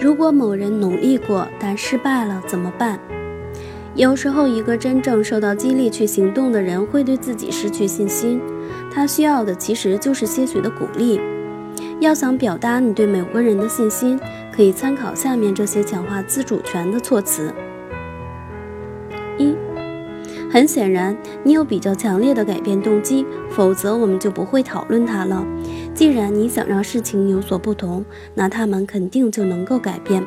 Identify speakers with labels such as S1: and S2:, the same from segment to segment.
S1: 如果某人努力过但失败了怎么办？有时候，一个真正受到激励去行动的人会对自己失去信心，他需要的其实就是些许的鼓励。要想表达你对某个人的信心，可以参考下面这些强化自主权的措辞：很显然你有比较强烈的改变动机，否则我们就不会讨论它了。既然你想让事情有所不同，那他们肯定就能够改变。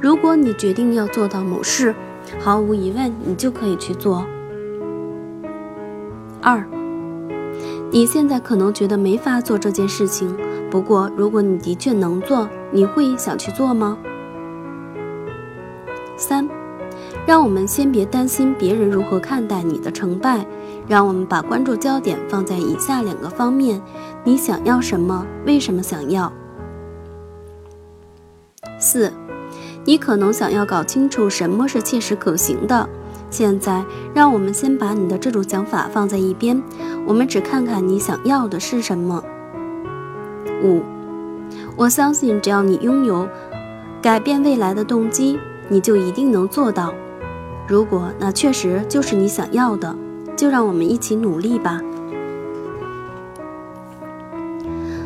S1: 如果你决定要做到某事，毫无疑问，你就可以去做。二，你现在可能觉得没法做这件事情，不过如果你的确能做，你会想去做吗？三，让我们先别担心别人如何看待你的成败，让我们把关注焦点放在以下两个方面：你想要什么？为什么想要？四。你可能想要搞清楚什么是切实可行的。现在，让我们先把你的这种想法放在一边，我们只看看你想要的是什么。五，我相信只要你拥有改变未来的动机，你就一定能做到。如果那确实就是你想要的，就让我们一起努力吧。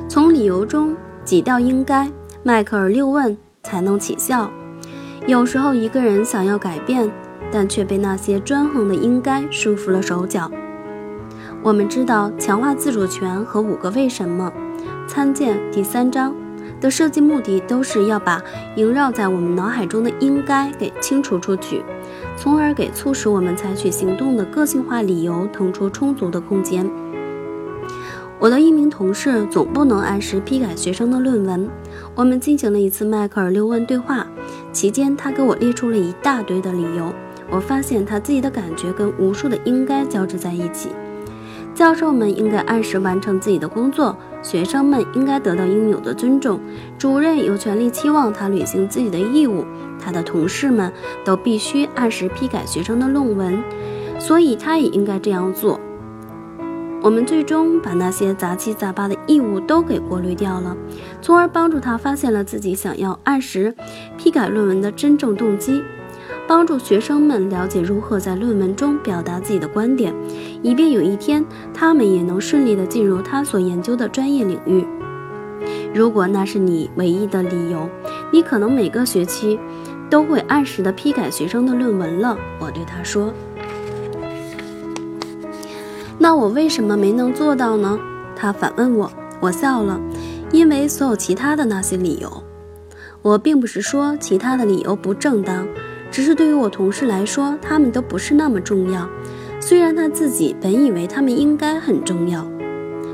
S1: 从理由中挤掉“应该”，迈克尔·六问才能起效。有时候，一个人想要改变，但却被那些专横的“应该”束缚了手脚。我们知道，强化自主权和五个为什么（参见第三章）的设计目的，都是要把萦绕在我们脑海中的“应该”给清除出去，从而给促使我们采取行动的个性化理由腾出充足的空间。我的一名同事总不能按时批改学生的论文。我们进行了一次迈克尔六问对话，期间他给我列出了一大堆的理由。我发现他自己的感觉跟无数的应该交织在一起。教授们应该按时完成自己的工作，学生们应该得到应有的尊重，主任有权利期望他履行自己的义务，他的同事们都必须按时批改学生的论文，所以他也应该这样做。我们最终把那些杂七杂八的义务都给过滤掉了，从而帮助他发现了自己想要按时批改论文的真正动机，帮助学生们了解如何在论文中表达自己的观点，以便有一天他们也能顺利地进入他所研究的专业领域。如果那是你唯一的理由，你可能每个学期都会按时的批改学生的论文了。我对他说。那我为什么没能做到呢？他反问我。我笑了，因为所有其他的那些理由。我并不是说其他的理由不正当，只是对于我同事来说，他们都不是那么重要。虽然他自己本以为他们应该很重要。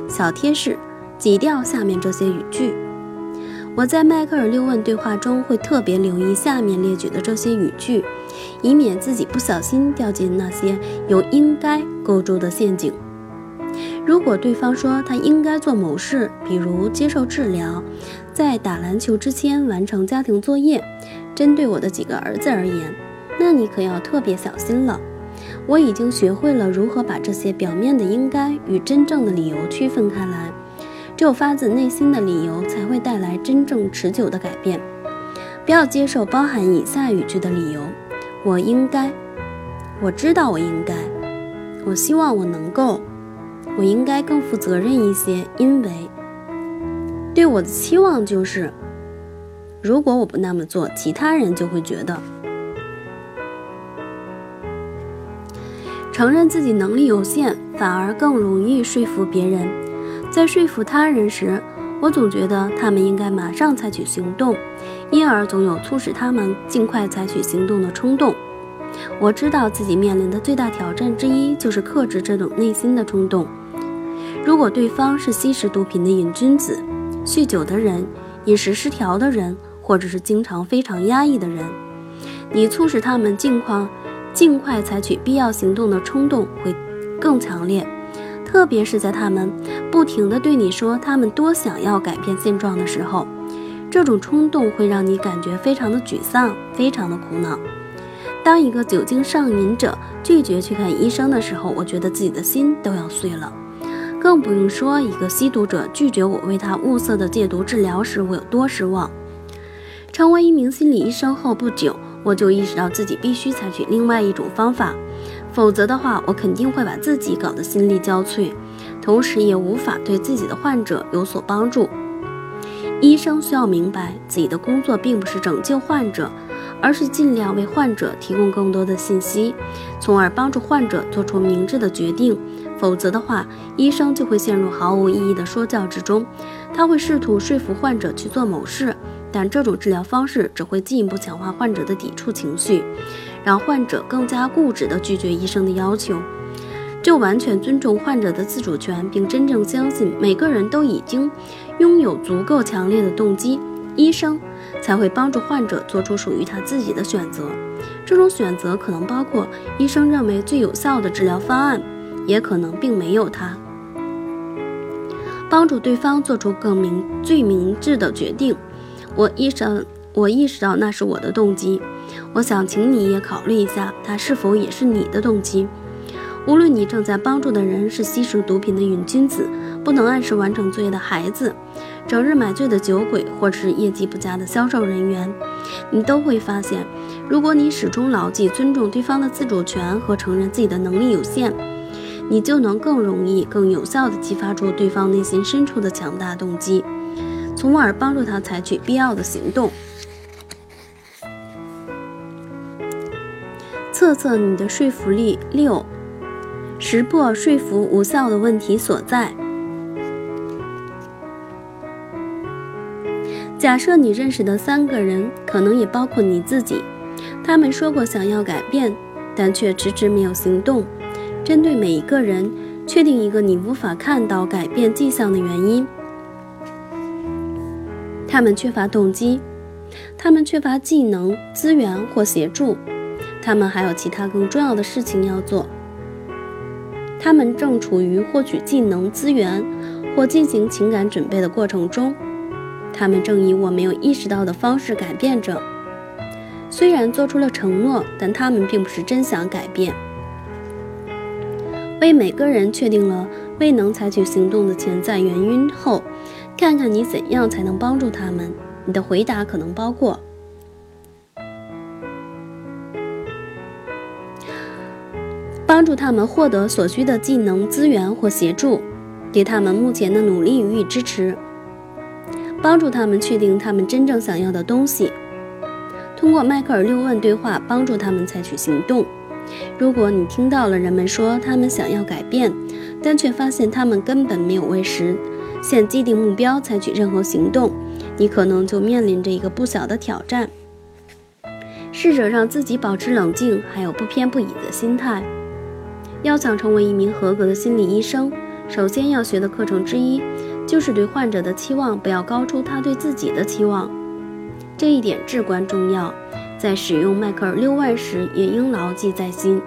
S1: 小贴士：挤掉下面这些语句。我在迈克尔六问对话中会特别留意下面列举的这些语句。以免自己不小心掉进那些由“应该”构筑的陷阱。如果对方说他应该做某事，比如接受治疗，在打篮球之前完成家庭作业，针对我的几个儿子而言，那你可要特别小心了。我已经学会了如何把这些表面的“应该”与真正的理由区分开来。只有发自内心的理由，才会带来真正持久的改变。不要接受包含以下语句的理由。我应该，我知道我应该，我希望我能够，我应该更负责任一些，因为对我的期望就是，如果我不那么做，其他人就会觉得。承认自己能力有限，反而更容易说服别人。在说服他人时，我总觉得他们应该马上采取行动。因而总有促使他们尽快采取行动的冲动。我知道自己面临的最大挑战之一就是克制这种内心的冲动。如果对方是吸食毒品的瘾君子、酗酒的人、饮食失调的人，或者是经常非常压抑的人，你促使他们尽快、尽快采取必要行动的冲动会更强烈。特别是在他们不停地对你说他们多想要改变现状的时候。这种冲动会让你感觉非常的沮丧，非常的苦恼。当一个酒精上瘾者拒绝去看医生的时候，我觉得自己的心都要碎了。更不用说一个吸毒者拒绝我为他物色的戒毒治疗时，我有多失望。成为一名心理医生后不久，我就意识到自己必须采取另外一种方法，否则的话，我肯定会把自己搞得心力交瘁，同时也无法对自己的患者有所帮助。医生需要明白，自己的工作并不是拯救患者，而是尽量为患者提供更多的信息，从而帮助患者做出明智的决定。否则的话，医生就会陷入毫无意义的说教之中。他会试图说服患者去做某事，但这种治疗方式只会进一步强化患者的抵触情绪，让患者更加固执地拒绝医生的要求。就完全尊重患者的自主权，并真正相信每个人都已经拥有足够强烈的动机，医生才会帮助患者做出属于他自己的选择。这种选择可能包括医生认为最有效的治疗方案，也可能并没有它。帮助对方做出更明、最明智的决定。我意识到，我意识到那是我的动机。我想请你也考虑一下，它是否也是你的动机。无论你正在帮助的人是吸食毒品的瘾君子、不能按时完成作业的孩子、整日买醉的酒鬼，或是业绩不佳的销售人员，你都会发现，如果你始终牢记尊重对方的自主权和承认自己的能力有限，你就能更容易、更有效地激发出对方内心深处的强大动机，从而帮助他采取必要的行动。测测你的说服力六。识破说服无效的问题所在。假设你认识的三个人，可能也包括你自己，他们说过想要改变，但却迟迟没有行动。针对每一个人，确定一个你无法看到改变迹象的原因。他们缺乏动机，他们缺乏技能、资源或协助，他们还有其他更重要的事情要做。他们正处于获取技能资源或进行情感准备的过程中，他们正以我没有意识到的方式改变着。虽然做出了承诺，但他们并不是真想改变。为每个人确定了未能采取行动的潜在原因后，看看你怎样才能帮助他们。你的回答可能包括。帮助他们获得所需的技能、资源或协助，对他们目前的努力予以支持，帮助他们确定他们真正想要的东西。通过迈克尔六问对话，帮助他们采取行动。如果你听到了人们说他们想要改变，但却发现他们根本没有喂食现既定目标采取任何行动，你可能就面临着一个不小的挑战。试着让自己保持冷静，还有不偏不倚的心态。要想成为一名合格的心理医生，首先要学的课程之一，就是对患者的期望不要高出他对自己的期望。这一点至关重要，在使用迈克尔六万时也应牢记在心。